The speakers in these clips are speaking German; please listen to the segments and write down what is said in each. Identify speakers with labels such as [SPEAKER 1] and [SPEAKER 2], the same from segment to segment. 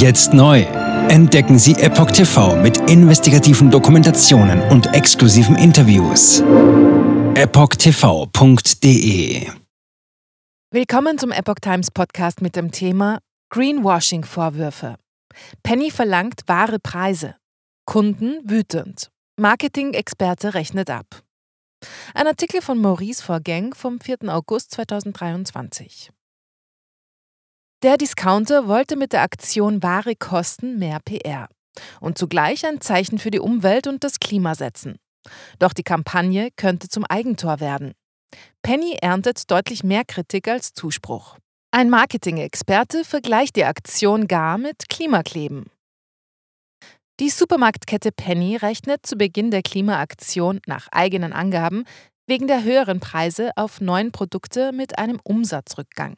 [SPEAKER 1] Jetzt neu. Entdecken Sie Epoch TV mit investigativen Dokumentationen und exklusiven Interviews. EpochTV.de
[SPEAKER 2] Willkommen zum Epoch Times Podcast mit dem Thema Greenwashing-Vorwürfe. Penny verlangt wahre Preise. Kunden wütend. Marketing-Experte rechnet ab. Ein Artikel von Maurice Vorgäng vom 4. August 2023. Der Discounter wollte mit der Aktion Ware kosten mehr PR und zugleich ein Zeichen für die Umwelt und das Klima setzen. Doch die Kampagne könnte zum Eigentor werden. Penny erntet deutlich mehr Kritik als Zuspruch. Ein Marketing-Experte vergleicht die Aktion gar mit Klimakleben. Die Supermarktkette Penny rechnet zu Beginn der Klimaaktion nach eigenen Angaben wegen der höheren Preise auf neun Produkte mit einem Umsatzrückgang.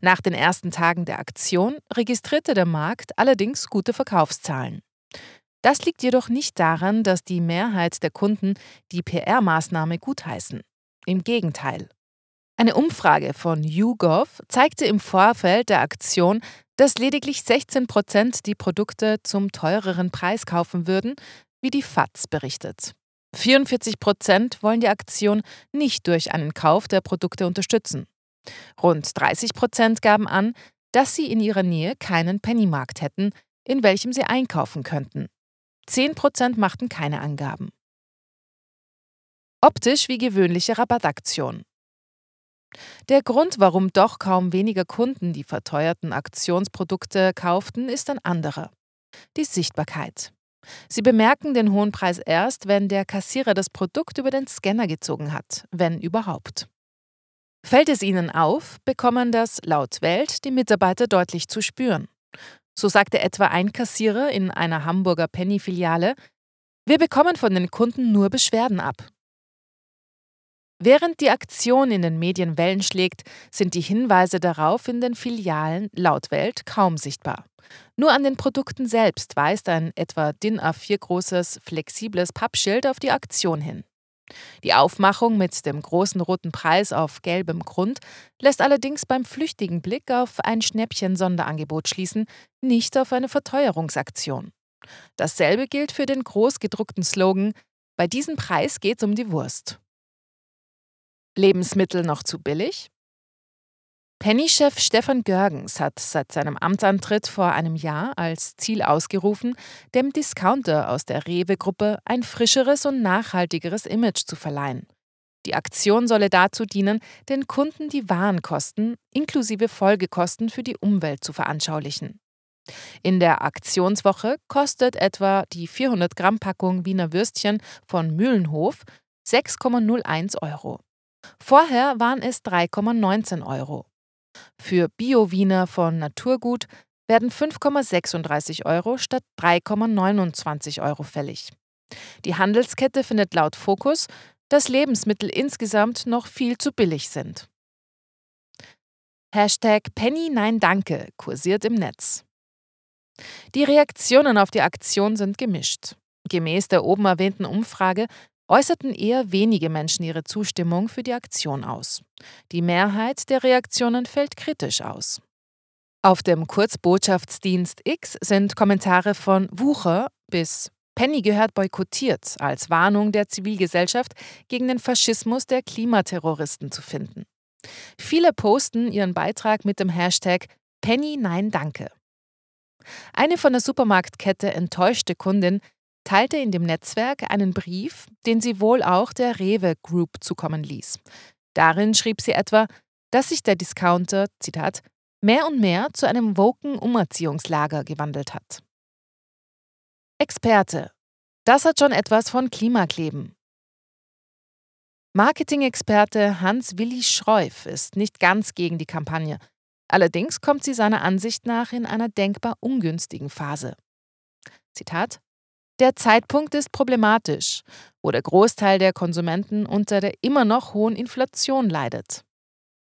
[SPEAKER 2] Nach den ersten Tagen der Aktion registrierte der Markt allerdings gute Verkaufszahlen. Das liegt jedoch nicht daran, dass die Mehrheit der Kunden die PR-Maßnahme gutheißen. Im Gegenteil. Eine Umfrage von YouGov zeigte im Vorfeld der Aktion, dass lediglich 16 Prozent die Produkte zum teureren Preis kaufen würden, wie die FAZ berichtet. 44 Prozent wollen die Aktion nicht durch einen Kauf der Produkte unterstützen. Rund 30 Prozent gaben an, dass sie in ihrer Nähe keinen Pennymarkt hätten, in welchem sie einkaufen könnten. 10 Prozent machten keine Angaben. Optisch wie gewöhnliche Rabattaktion. Der Grund, warum doch kaum weniger Kunden die verteuerten Aktionsprodukte kauften, ist ein anderer. Die Sichtbarkeit. Sie bemerken den hohen Preis erst, wenn der Kassierer das Produkt über den Scanner gezogen hat, wenn überhaupt. Fällt es ihnen auf, bekommen das laut Welt die Mitarbeiter deutlich zu spüren. So sagte etwa ein Kassierer in einer Hamburger Penny-Filiale, wir bekommen von den Kunden nur Beschwerden ab. Während die Aktion in den Medien Wellen schlägt, sind die Hinweise darauf in den Filialen laut Welt kaum sichtbar. Nur an den Produkten selbst weist ein etwa DIN A4 großes, flexibles Pappschild auf die Aktion hin. Die Aufmachung mit dem großen roten Preis auf gelbem Grund lässt allerdings beim flüchtigen Blick auf ein Schnäppchen-Sonderangebot schließen, nicht auf eine Verteuerungsaktion. Dasselbe gilt für den groß gedruckten Slogan: Bei diesem Preis geht's um die Wurst. Lebensmittel noch zu billig? Penny-Chef Stefan Görgens hat seit seinem Amtsantritt vor einem Jahr als Ziel ausgerufen, dem Discounter aus der Rewe-Gruppe ein frischeres und nachhaltigeres Image zu verleihen. Die Aktion solle dazu dienen, den Kunden die Warenkosten inklusive Folgekosten für die Umwelt zu veranschaulichen. In der Aktionswoche kostet etwa die 400 Gramm Packung Wiener Würstchen von Mühlenhof 6,01 Euro. Vorher waren es 3,19 Euro. Für Bio-Wiener von Naturgut werden 5,36 Euro statt 3,29 Euro fällig. Die Handelskette findet laut Fokus, dass Lebensmittel insgesamt noch viel zu billig sind. Hashtag Penny Nein Danke kursiert im Netz. Die Reaktionen auf die Aktion sind gemischt. Gemäß der oben erwähnten Umfrage äußerten eher wenige Menschen ihre Zustimmung für die Aktion aus. Die Mehrheit der Reaktionen fällt kritisch aus. Auf dem Kurzbotschaftsdienst X sind Kommentare von Wucher bis Penny gehört boykottiert als Warnung der Zivilgesellschaft gegen den Faschismus der Klimaterroristen zu finden. Viele posten ihren Beitrag mit dem Hashtag Penny Nein Danke. Eine von der Supermarktkette enttäuschte Kundin teilte in dem Netzwerk einen Brief, den sie wohl auch der Rewe Group zukommen ließ. Darin schrieb sie etwa, dass sich der Discounter, Zitat, mehr und mehr zu einem woken Umerziehungslager gewandelt hat. Experte. Das hat schon etwas von Klimakleben. Marketing-Experte Hans-Willi Schreuf ist nicht ganz gegen die Kampagne. Allerdings kommt sie seiner Ansicht nach in einer denkbar ungünstigen Phase. Zitat der Zeitpunkt ist problematisch, wo der Großteil der Konsumenten unter der immer noch hohen Inflation leidet.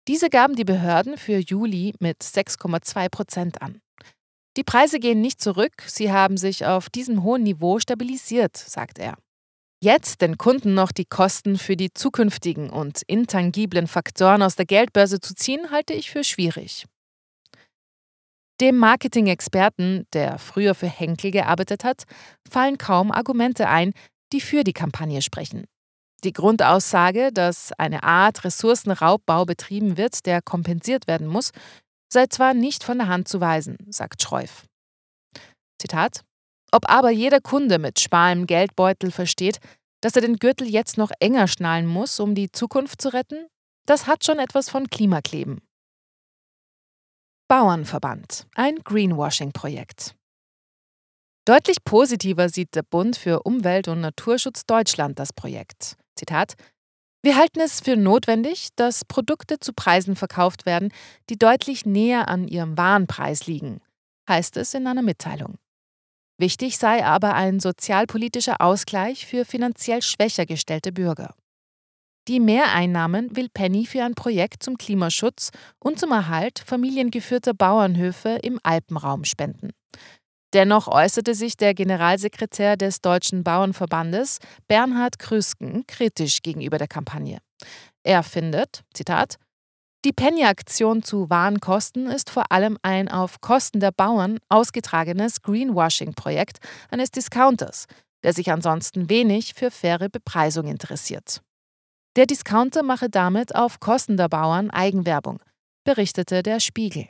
[SPEAKER 2] Diese gaben die Behörden für Juli mit 6,2 Prozent an. Die Preise gehen nicht zurück, sie haben sich auf diesem hohen Niveau stabilisiert, sagt er. Jetzt den Kunden noch die Kosten für die zukünftigen und intangiblen Faktoren aus der Geldbörse zu ziehen, halte ich für schwierig. Dem Marketing-Experten, der früher für Henkel gearbeitet hat, fallen kaum Argumente ein, die für die Kampagne sprechen. Die Grundaussage, dass eine Art Ressourcenraubbau betrieben wird, der kompensiert werden muss, sei zwar nicht von der Hand zu weisen, sagt Schreuf. Zitat Ob aber jeder Kunde mit schmalem Geldbeutel versteht, dass er den Gürtel jetzt noch enger schnallen muss, um die Zukunft zu retten, das hat schon etwas von Klimakleben. Bauernverband, ein Greenwashing-Projekt. Deutlich positiver sieht der Bund für Umwelt und Naturschutz Deutschland das Projekt. Zitat wir halten es für notwendig, dass Produkte zu Preisen verkauft werden, die deutlich näher an ihrem Warenpreis liegen, heißt es in einer Mitteilung. Wichtig sei aber ein sozialpolitischer Ausgleich für finanziell schwächer gestellte Bürger. Die Mehreinnahmen will Penny für ein Projekt zum Klimaschutz und zum Erhalt familiengeführter Bauernhöfe im Alpenraum spenden. Dennoch äußerte sich der Generalsekretär des Deutschen Bauernverbandes, Bernhard Krüsken, kritisch gegenüber der Kampagne. Er findet, Zitat, die Penny-Aktion zu Warenkosten ist vor allem ein auf Kosten der Bauern ausgetragenes Greenwashing-Projekt eines Discounters, der sich ansonsten wenig für faire Bepreisung interessiert. Der Discounter mache damit auf Kosten der Bauern Eigenwerbung, berichtete der Spiegel.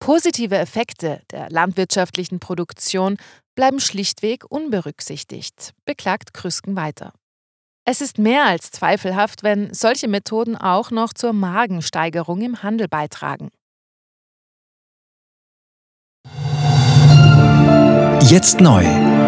[SPEAKER 2] Positive Effekte der landwirtschaftlichen Produktion bleiben schlichtweg unberücksichtigt, beklagt Krüsken weiter. Es ist mehr als zweifelhaft, wenn solche Methoden auch noch zur Magensteigerung im Handel beitragen.
[SPEAKER 1] Jetzt neu.